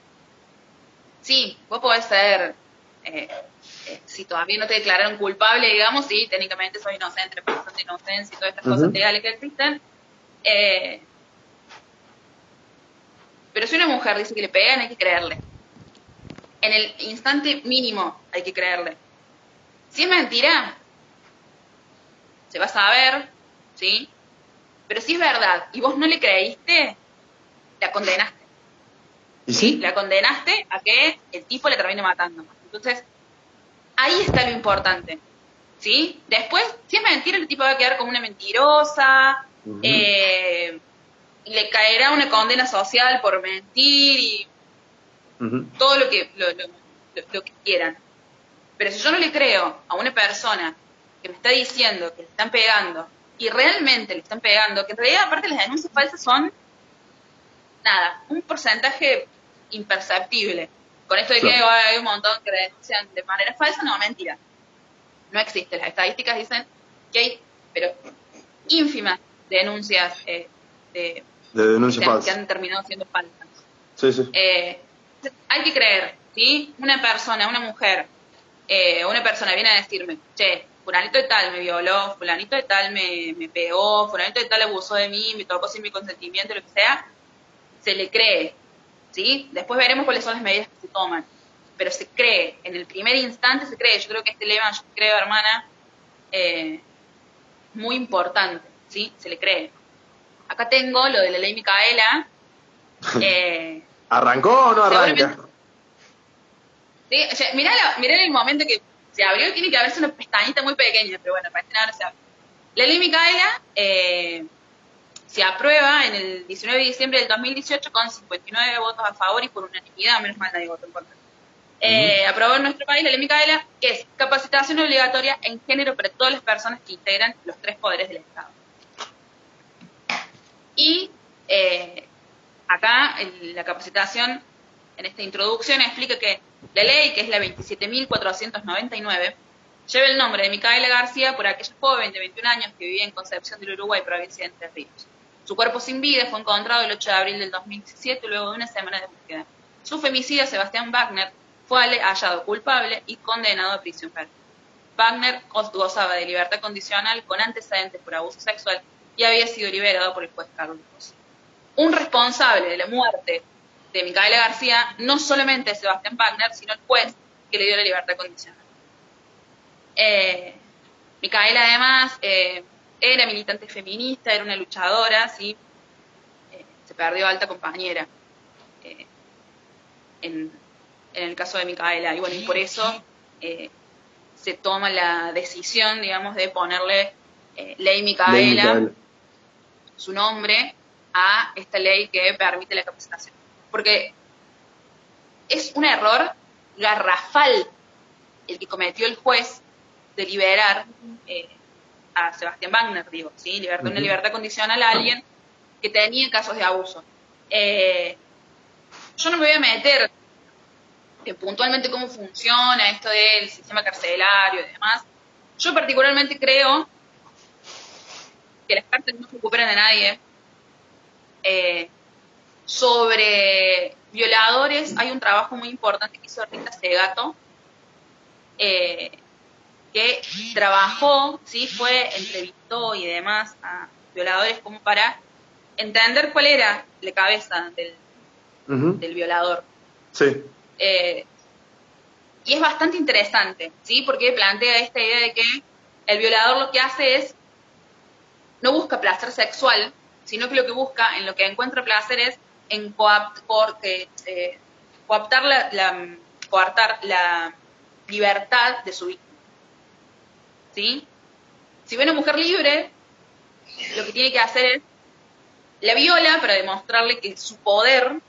sí, vos podés ser, eh, eh, si todavía no te declararon culpable, digamos, sí, técnicamente soy inocente, presunción de inocencia y todas estas cosas legales que existen. pero si una mujer dice que le pegan, hay que creerle. En el instante mínimo hay que creerle. Si es mentira, se va a saber, ¿sí? Pero si es verdad y vos no le creíste, la condenaste. ¿Y sí? La condenaste a que el tipo le termine matando. Entonces, ahí está lo importante. ¿Sí? Después, si es mentira, el tipo va a quedar como una mentirosa, eh, le caerá una condena social por mentir y todo lo que, lo, lo que quieran. Pero si yo no le creo a una persona que me está diciendo que le están pegando y realmente le están pegando, que en realidad aparte las denuncias falsas son, nada, un porcentaje imperceptible. Con esto de que hay un montón que denuncian de manera falsa, no, mentira. No existe. Las estadísticas dicen que hay, pero ínfimas denuncias eh, de, denuncias falsas. que han terminado siendo falsas. Sí, sí. Eh, hay que creer, ¿sí? Una persona, una mujer, eh, una persona viene a decirme, che, fulanito de tal me violó, fulanito de tal me, me pegó, fulanito de tal abusó de mí, me tocó sin mi consentimiento, lo que sea, se le cree, ¿sí? Después veremos cuáles son las medidas que se toman, pero se cree, en el primer instante se cree, yo creo que este lema, yo creo, hermana, eh, muy importante, ¿sí? Se le cree. Acá tengo lo de la ley Micaela. Eh, ¿Arrancó o no arranca? Sí, mirá, mirá el momento que se abrió tiene que haberse una pestañita muy pequeña, pero bueno, para este nada no se abre. La ley Micaela eh, se aprueba en el 19 de diciembre del 2018 con 59 votos a favor y por unanimidad, menos mal nadie votó en contra. Eh, aprobó en nuestro país la ley Micaela, que es capacitación obligatoria en género para todas las personas que integran los tres poderes del Estado. Y eh, acá en la capacitación, en esta introducción, explica que la ley, que es la 27.499, lleva el nombre de Micaela García por aquella joven de 21 años que vivía en Concepción del Uruguay, provincia de Entre Ríos. Su cuerpo sin vida fue encontrado el 8 de abril del 2017, luego de una semana de búsqueda. Su femicida, Sebastián Wagner, fue hallado culpable y condenado a prisión perpetua. Wagner gozaba de libertad condicional con antecedentes por abuso sexual y había sido liberado por el juez Carlos Un responsable de la muerte de Micaela García no solamente Sebastián Wagner, sino el juez que le dio la libertad condicional. Eh, Micaela además eh, era militante feminista, era una luchadora, ¿sí? Eh, se perdió alta compañera eh, en, el caso de Micaela. Y bueno, y por eso se toma la decisión, digamos, de ponerle ley Micaela, su nombre, a esta ley que permite la capacitación. Porque es un error garrafal el que cometió el juez de liberar a Sebastián Wagner, digo, ¿sí? Libertad, una libertad condicional a alguien que tenía casos de abuso. Eh, yo no me voy a meter en puntualmente cómo funciona esto del sistema carcelario y demás. Yo particularmente creo que las cárceles no se recuperan de nadie. Eh, sobre violadores hay un trabajo muy importante que hizo Rita Segato, eh, que trabajó, ¿sí? fue, entrevistó y demás a violadores como para entender cuál era la cabeza del, del violador. Sí. Eh, y es bastante interesante, ¿sí? Porque plantea esta idea de que el violador lo que hace es, no busca placer sexual, sino que lo que busca, en lo que encuentra placer es en eh, coaptar la, coartar la libertad de su víctima. ¿sí? Si ve una mujer libre, lo que tiene que hacer es la viola para demostrarle que su poder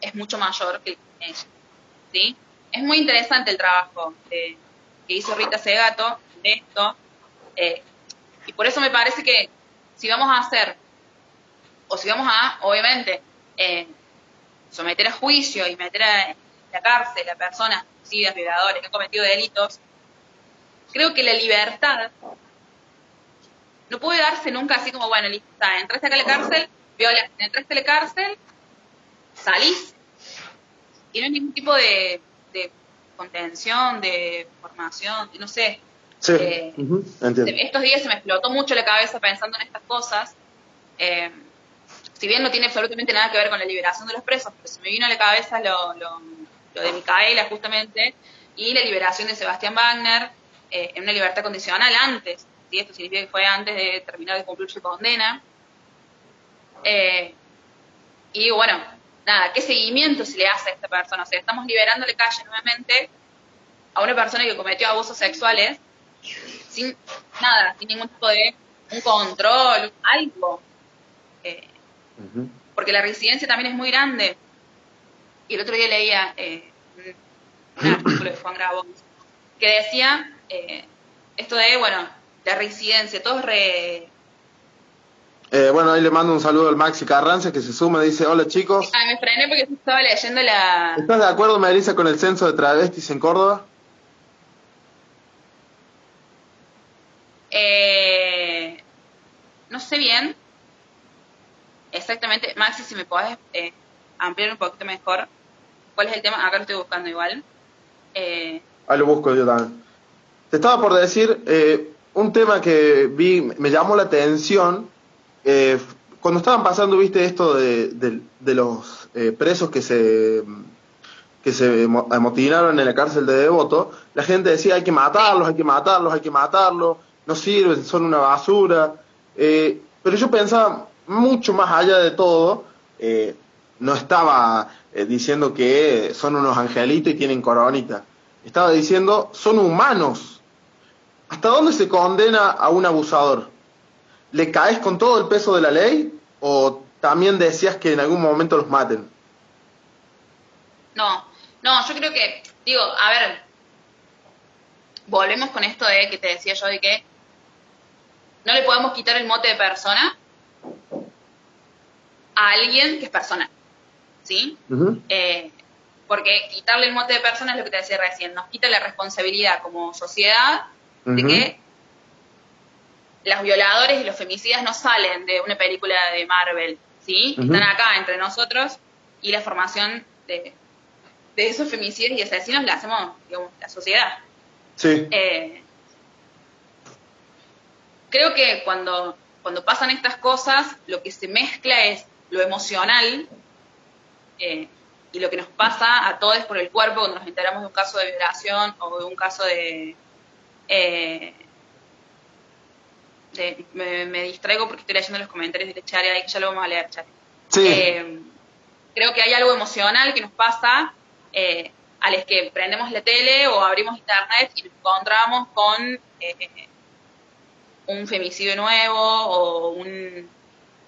es mucho mayor que ella, ¿sí? Es muy interesante el trabajo que hizo Rita Segato de esto, eh, y por eso me parece que si vamos a hacer, o si vamos a, obviamente, eh, someter a juicio y meter a la cárcel a personas, violadores, que han cometido delitos, creo que la libertad no puede darse nunca así como, bueno, listo, entraste acá a la cárcel, viola, entraste a la cárcel, salís, y no hay ningún tipo de, contención, de formación, no sé. Sí. Eh, estos días se me explotó mucho la cabeza pensando en estas cosas. Eh, si bien no tiene absolutamente nada que ver con la liberación de los presos, pero se me vino a la cabeza lo, lo, de Micaela justamente y la liberación de Sebastián Wagner eh, en una libertad condicional antes, ¿sí? esto significa que fue antes de terminar de cumplir su condena. Eh, y bueno, nada, ¿qué seguimiento se le hace a esta persona? O sea, estamos liberando de calle nuevamente a una persona que cometió abusos sexuales sin nada, sin ningún tipo de un control, algo. Eh, porque la residencia también es muy grande. Y el otro día leía un, artículo de Juan Grabón que decía eh, esto de, bueno, la residencia, todo es re... Eh, bueno, ahí le mando un saludo al Maxi Carranza que se suma, dice, hola chicos. Ay, me frené porque estaba leyendo la... ¿Estás de acuerdo, Melissa, con el censo de travestis en Córdoba? Eh, no sé bien. Exactamente. Maxi, si me podés eh, ampliar un poquito mejor. ¿Cuál es el tema? Acá lo estoy buscando igual. Eh, ahí lo busco yo también. Te estaba por decir eh, un tema que vi, me llamó la atención. Eh, cuando estaban pasando, viste, esto de, los eh, presos que se que se amotinaron en la cárcel de Devoto, la gente decía hay que matarlos, hay que matarlos, hay que matarlos, no sirven, son una basura. pero yo pensaba mucho más allá de todo, no estaba diciendo que son unos angelitos y tienen coronita. Estaba diciendo, son humanos, ¿Hasta dónde se condena a un abusador? ¿Le caes con todo el peso de la ley o también decías que en algún momento los maten? No, no, yo creo que, digo, a ver, volvemos con esto de que te decía yo de que no le podemos quitar el mote de persona a alguien que es persona, ¿sí? Eh, porque quitarle el mote de persona es lo que te decía recién, nos quita la responsabilidad como sociedad de que los violadores y los femicidas no salen de una película de Marvel, ¿sí? Están acá entre nosotros y la formación de, de esos femicidas y asesinos la hacemos, digamos, la sociedad. Sí. Eh, creo que cuando, cuando pasan estas cosas, lo que se mezcla es lo emocional eh, y lo que nos pasa a todos por el cuerpo cuando nos enteramos de un caso de violación o de un caso de... Eh, me, distraigo porque estoy leyendo los comentarios de que ya lo vamos a leer, Chare. creo que hay algo emocional que nos pasa eh, a los que prendemos la tele o abrimos internet y nos encontramos con eh, un femicidio nuevo o un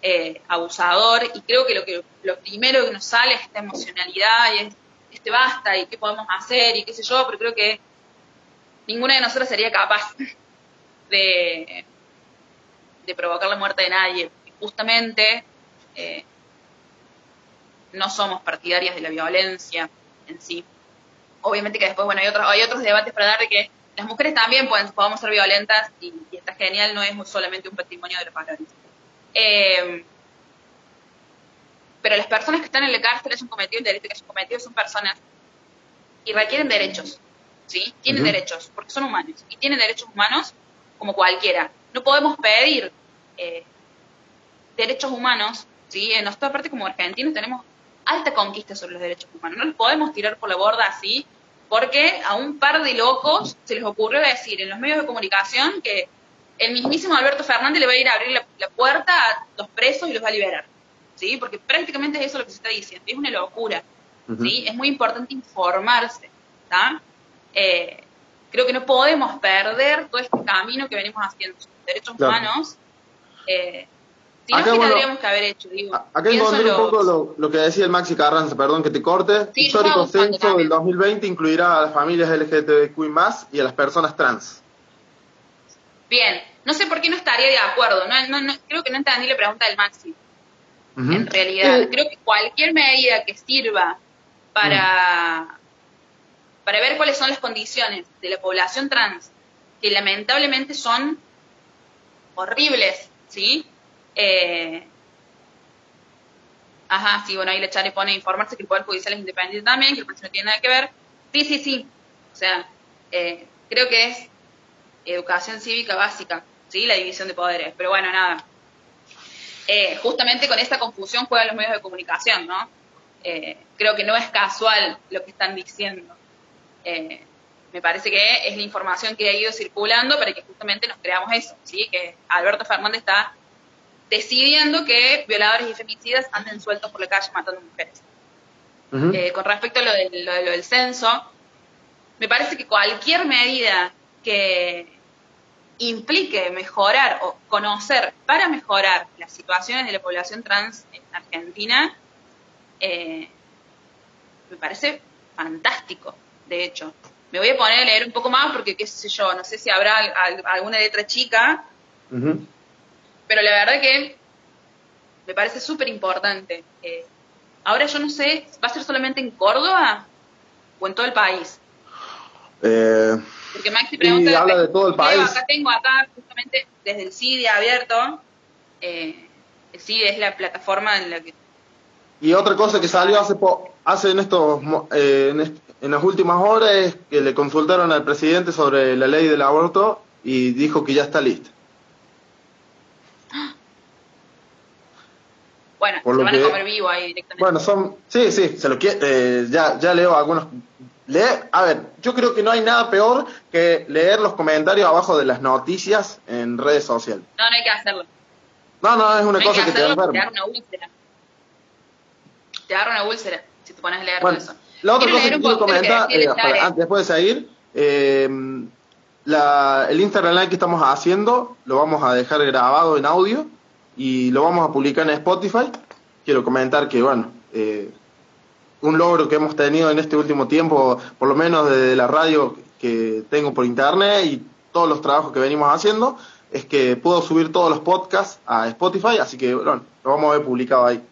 eh, abusador y creo que lo que lo primero que nos sale es esta emocionalidad y es este basta y qué podemos hacer y qué sé yo, pero creo que ninguna de nosotras sería capaz de, de provocar la muerte de nadie. Justamente eh, no somos partidarias de la violencia en sí. Obviamente que después, bueno, hay otros, hay otros debates para dar de que las mujeres también pueden, podemos ser violentas y, está genial, no es solamente un patrimonio de los valores. Eh, pero las personas que están en la cárcel es un cometido, el delito que es un cometido son personas y requieren derechos, ¿sí? Tienen derechos, porque son humanos, y tienen derechos humanos como cualquiera. No podemos pedir eh, derechos humanos, ¿sí? En nuestra parte como argentinos tenemos alta conquista sobre los derechos humanos. No los podemos tirar por la borda así, porque a un par de locos se les ocurrió decir en los medios de comunicación que el mismísimo Alberto Fernández le va a ir a abrir la, puerta a los presos y los va a liberar. ¿Sí? Porque prácticamente es eso lo que se está diciendo. Es una locura. ¿Sí? Es muy importante informarse. Eh, creo que no podemos perder todo este camino que venimos haciendo derechos humanos. Eh, acá, tendríamos que haber hecho, digo. Acá encontré un poco lo, que decía el Maxi Carranza, perdón que te corte. Histórico censo del 2020 incluirá a las familias LGTBQ más y a las personas trans. Bien, no sé por qué no estaría de acuerdo, no, no, creo que no entendí la pregunta del Maxi. En realidad, eh. creo que cualquier medida que sirva para, mm. para ver cuáles son las condiciones de la población trans, que lamentablemente son horribles, ¿sí? Eh, ajá, sí, bueno, ahí le y pone informarse que el Poder Judicial es independiente también, que el proceso no tiene nada que ver. Sí, sí, sí. O sea, eh, creo que es educación cívica básica, ¿sí? La división de poderes. Pero bueno, nada. Eh, justamente con esta confusión juegan los medios de comunicación, ¿no? creo que no es casual lo que están diciendo. me parece que es la información que ha ido circulando para que justamente nos creamos eso, ¿sí? Que Alberto Fernández está decidiendo que violadores y femicidas anden sueltos por la calle matando mujeres. Eh, con respecto a lo, del censo, me parece que cualquier medida que implique mejorar o conocer para mejorar las situaciones de la población trans en Argentina, eh, me parece fantástico, de hecho. Me voy a poner a leer un poco más porque, qué sé yo, no sé si habrá alguna letra chica, pero la verdad que me parece súper importante. Eh, ahora yo no sé, ¿va a ser solamente en Córdoba o en todo el país? Eh, Porque Maxi pregunta... habla de todo el país. Acá tengo, acá justamente desde el CIDE abierto. Eh, el CIDE es la plataforma en la que... Y otra cosa que salió hace, hace en, estos, eh, en, en las últimas horas es que le consultaron al presidente sobre la ley del aborto y dijo que ya está lista. Bueno, se van a comer vivo ahí directamente. Bueno, son. Sí, sí, se lo quiere. Eh, ya, ya leo algunos. Leer, a ver, yo creo que no hay nada peor que leer los comentarios abajo de las noticias en redes sociales. No, no hay que hacerlo. No, no, es una cosa que, te enferma. Te da una úlcera. Te da una úlcera si te pones a leer todo eso. La otra cosa que quiero comentar, eh, antes, después de seguir, eh, la, el Instagram Live que estamos haciendo lo vamos a dejar grabado en audio y lo vamos a publicar en Spotify. Quiero comentar que, bueno, eh, un logro que hemos tenido en este último tiempo, por lo menos desde la radio que tengo por internet y todos los trabajos que venimos haciendo, es que puedo subir todos los podcasts a Spotify, así que bueno, lo vamos a ver publicado ahí.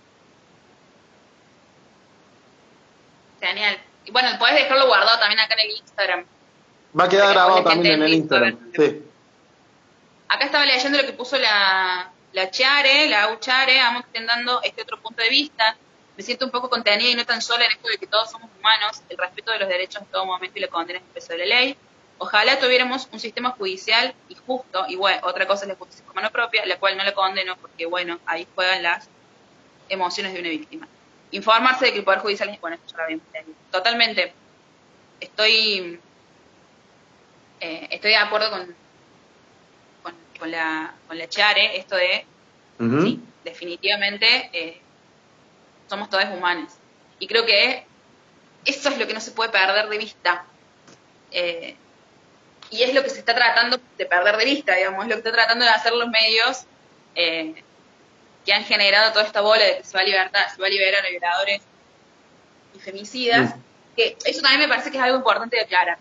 Genial. Y bueno, puedes dejarlo guardado también acá en el Instagram. Va a quedar grabado también en el Instagram. Sí. Acá estaba leyendo lo que puso la, la Chare, la Uchare, vamos extendiendo este otro punto de vista. Me siento un poco contenida y no tan sola en esto de que todos somos humanos, el respeto de los derechos en todo momento y la condena en el peso de la ley. Ojalá tuviéramos un sistema judicial y justo, y bueno, otra cosa es la justicia como mano propia, la cual no la condeno porque, bueno, ahí juegan las emociones de una víctima. Informarse de que el Poder Judicial es, bueno, esto ya lo Totalmente. Estoy, eh, estoy de acuerdo con, con, la, con la Chare, esto de, sí, definitivamente eh, somos todos humanos. Y creo que eso es lo que no se puede perder de vista. Eh, y es lo que se está tratando de perder de vista, digamos, es lo que está tratando de hacer los medios eh, que han generado toda esta bola de que se va a, libertar, se va a liberar a violadores y femicidas, mm. que eso también me parece que es algo importante de aclarar.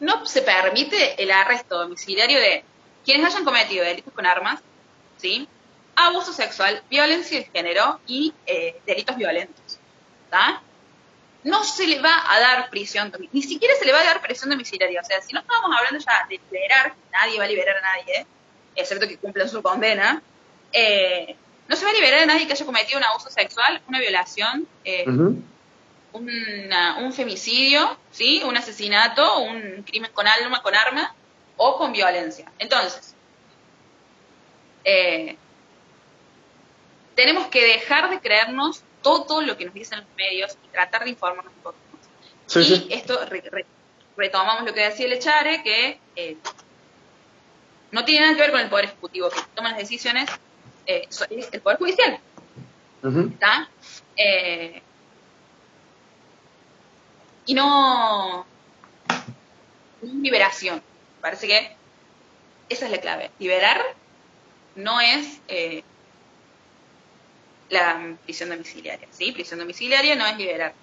No se permite el arresto domiciliario de quienes hayan cometido delitos con armas, ¿sí? abuso sexual, violencia de género y eh, delitos violentos. no se le va a dar prisión, ni siquiera se le va a dar prisión domiciliaria. O sea, si no estamos hablando ya de liberar, nadie va a liberar a nadie, excepto que cumplan su condena, eh, no se va a liberar a nadie que haya cometido un abuso sexual, una violación, eh, un femicidio, ¿sí? un asesinato, un crimen con alma, con arma o con violencia. Entonces, eh, tenemos que dejar de creernos todo lo que nos dicen los medios y tratar de informarnos un poco y esto retomamos lo que decía el Echare, que eh, no tiene nada que ver con el Poder Ejecutivo, que toma las decisiones, eh, es el Poder Judicial. ¿Está? Eh, y no, liberación. Parece que esa es la clave. Liberar no es la prisión domiciliaria. ¿sí? Prisión domiciliaria no es liberar.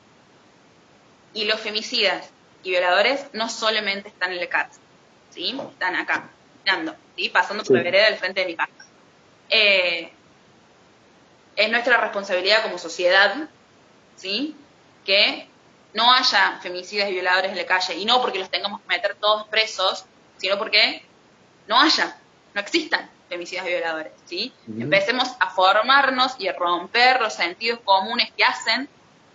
Y los femicidas y violadores no solamente están en la cárcel, ¿sí? están acá, mirando, ¿sí? pasando por la vereda del frente de mi casa. Eh, es nuestra responsabilidad como sociedad ¿sí? que no haya femicidas y violadores en la calle, y no porque los tengamos que meter todos presos, sino porque no haya, no existan femicidas y violadores, ¿sí? Empecemos a formarnos y a romper los sentidos comunes que hacen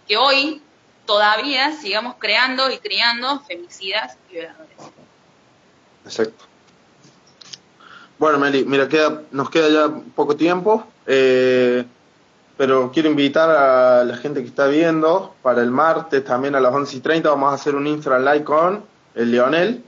que hoy todavía sigamos creando y criando femicidas y violadores. Exacto. Bueno, Meli, mira, queda, nos queda ya poco tiempo, eh, pero quiero invitar a la gente que está viendo para el martes también a las 11 y 30 vamos a hacer un Instra Live con el Leonel.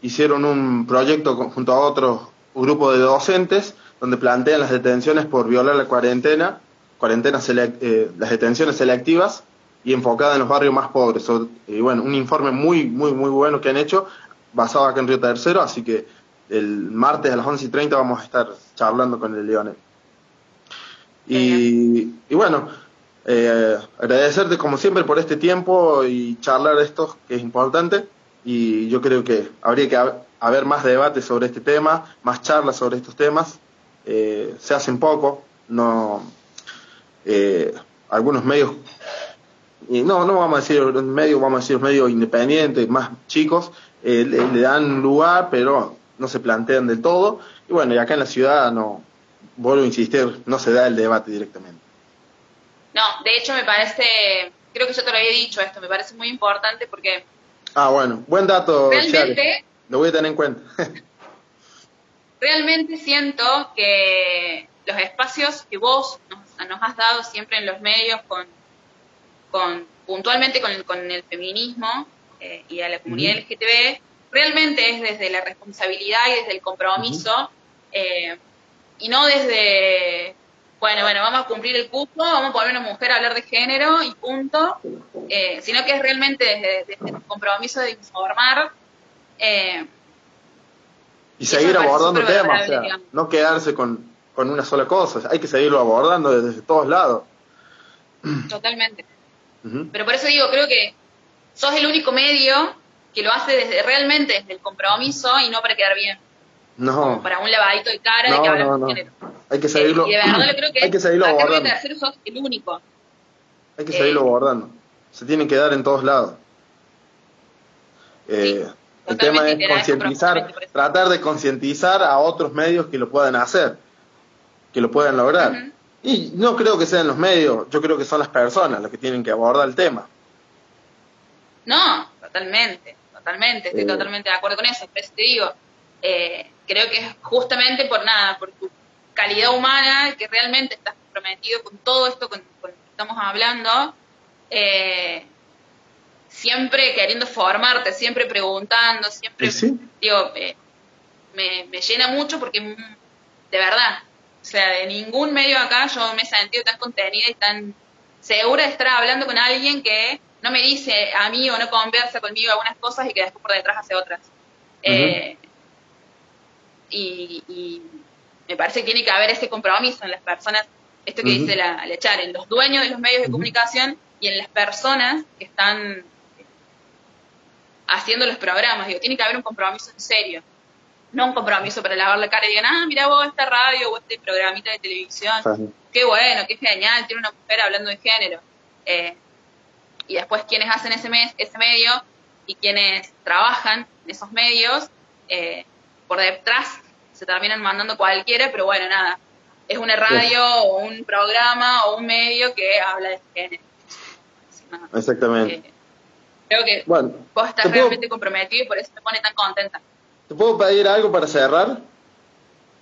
Hicieron un proyecto junto a otros un grupo de docentes donde plantean las detenciones por violar la cuarentena, cuarentenas eh, las detenciones selectivas y enfocadas en los barrios más pobres. y bueno, un informe muy, muy, muy bueno que han hecho, basado acá en Río Tercero, así que el martes a las 11 y 30 vamos a estar charlando con el Leone. Y, y bueno, eh, agradecerte como siempre por este tiempo y charlar esto, que es importante, y yo creo que habría que haber más debate sobre este tema, más charlas sobre estos temas. Eh, se hacen poco, no eh, algunos medios, y no, no vamos a decir medios, vamos a decir medios independientes, más chicos, eh, le, dan lugar, pero no se plantean del todo. Y bueno, y acá en la ciudad no, vuelvo a insistir, no se da el debate directamente. No, de hecho me parece, creo que yo te lo había dicho esto, me parece muy importante porque... Ah, bueno, buen dato. Realmente, lo voy a tener en cuenta. Realmente siento que los espacios que vos nos, has dado siempre en los medios, con, con puntualmente con el, con el feminismo eh, y a la comunidad LGTB, realmente es desde la responsabilidad y desde el compromiso, eh, y no desde, bueno, bueno, vamos a cumplir el cupo, vamos a poner una mujer a hablar de género y punto, eh, sino que es realmente desde, desde el compromiso de informar eh, Y seguir abordando temas, o sea, no quedarse con, con una sola cosa, hay que seguirlo abordando desde todos lados. Totalmente. Pero por eso digo, creo que sos el único medio que lo hace desde realmente desde el compromiso y no para quedar bien. No. Como para un lavadito de cara de que hablamos de género. Hay que seguirlo. y de verdad yo creo que hay que seguirlo abordando. sos el único. Hay que seguirlo eh, abordando. Se tienen que dar en todos lados. Eh, el tema es concientizar, tratar de concientizar a otros medios que lo puedan hacer, que lo puedan lograr. Y no creo que sean los medios, yo creo que son las personas las que tienen que abordar el tema. No, totalmente, totalmente, estoy eh. totalmente de acuerdo con eso. Pero te digo, eh, creo que es justamente por nada, por tu calidad humana, que realmente estás comprometido con todo esto con, con lo que estamos hablando, eh, siempre queriendo formarte, siempre preguntando, siempre, digo, eh, me, me, llena mucho porque, de verdad, o sea, de ningún medio acá yo me he sentido tan contenida y tan segura de estar hablando con alguien que no me dice a mí o no conversa conmigo algunas cosas y que después por detrás hace otras. eh, y, y, me parece que tiene que haber ese compromiso en las personas, esto que dice la, la Char, en los dueños de los medios de comunicación y en las personas que están haciendo los programas. Digo, tiene que haber un compromiso en serio. No un compromiso para lavar la cara y digan, ah, mira vos esta radio o este programita de televisión. Qué bueno, qué genial, tiene una mujer hablando de género. Eh, y después quienes hacen ese, mes, ese medio y quienes trabajan en esos medios, eh, por detrás se terminan mandando cualquiera, pero bueno, nada. Es una radio o un programa o un medio que habla de género. Exactamente. Eh, Creo que bueno, vos estás realmente comprometido y por eso me pone tan contenta. ¿Te puedo pedir algo para cerrar?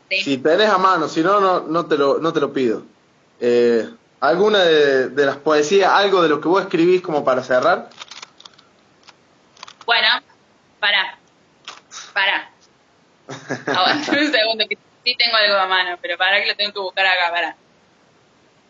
Sí. Si tenés a mano, si no, no, no, te, lo, no te lo pido. Eh, ¿Alguna de, de, las poesías, algo de lo que vos escribís como para cerrar? Bueno, para. Para. Aguanta un segundo, que sí tengo algo a mano, pero para que lo tengo que buscar acá, para.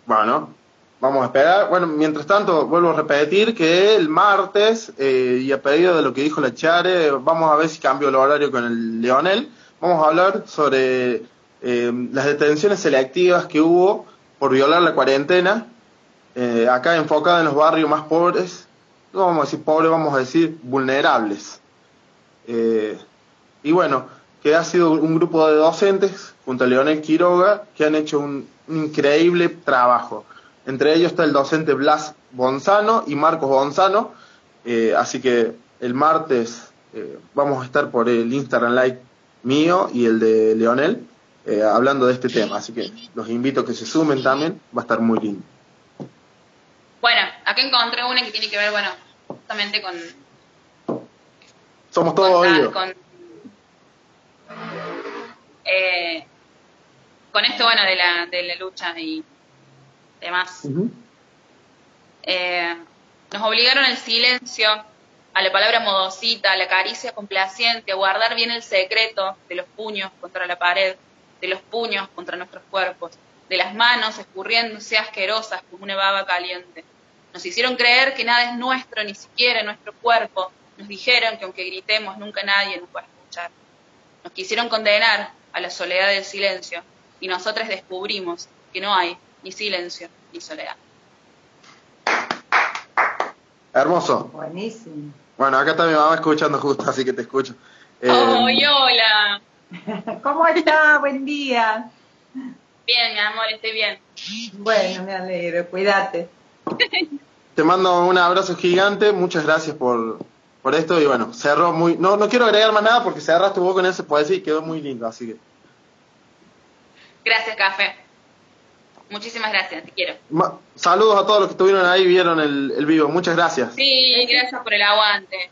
Bueno, Vamos a esperar. Bueno, mientras tanto, vuelvo a repetir que el martes, eh, y a pedido de lo que dijo la Chare, vamos a ver si cambio el horario con el Leonel. Vamos a hablar sobre eh, las detenciones selectivas que hubo por violar la cuarentena, eh, acá enfocada en los barrios más pobres, no vamos a decir pobres, vamos a decir vulnerables. y bueno, que ha sido un grupo de docentes junto a Leonel Quiroga que han hecho un increíble trabajo. Entre ellos está el docente Blas Gonzano y Marcos Gonzano. Eh, así que el martes eh, vamos a estar por el Instagram Live mío y el de Leonel eh, hablando de este tema. Así que los invito a que se sumen también. Va a estar muy lindo. Bueno, acá encontré una que tiene que ver, bueno, justamente con... Somos todos con, con, con esto, bueno, de la, de la lucha y demás. Eh, nos obligaron al silencio, a la palabra modosita, a la caricia complaciente, a guardar bien el secreto de los puños contra la pared, de los puños contra nuestros cuerpos, de las manos escurriéndose asquerosas como una baba caliente. Nos hicieron creer que nada es nuestro, ni siquiera nuestro cuerpo. Nos dijeron que aunque gritemos nunca nadie nos va a escuchar. Nos quisieron condenar a la soledad del silencio y nosotros descubrimos que no hay ni silencio, ni soledad. Hermoso. Buenísimo. Bueno, acá está mi mamá escuchando justo, así que te escucho. Eh, hola! ¿Cómo está? Buen día. Bien, mi amor, estoy bien. Bueno, me alegro, cuídate. Te mando un abrazo gigante, muchas gracias por, por esto y bueno, cerró muy... No, no quiero agregar más nada porque cerraste vos con ese poesía y quedó muy lindo, así que... Gracias, Café. Muchísimas gracias, te quiero. saludos a todos los que estuvieron ahí y vieron el, el vivo. Muchas gracias. Sí, gracias por el aguante.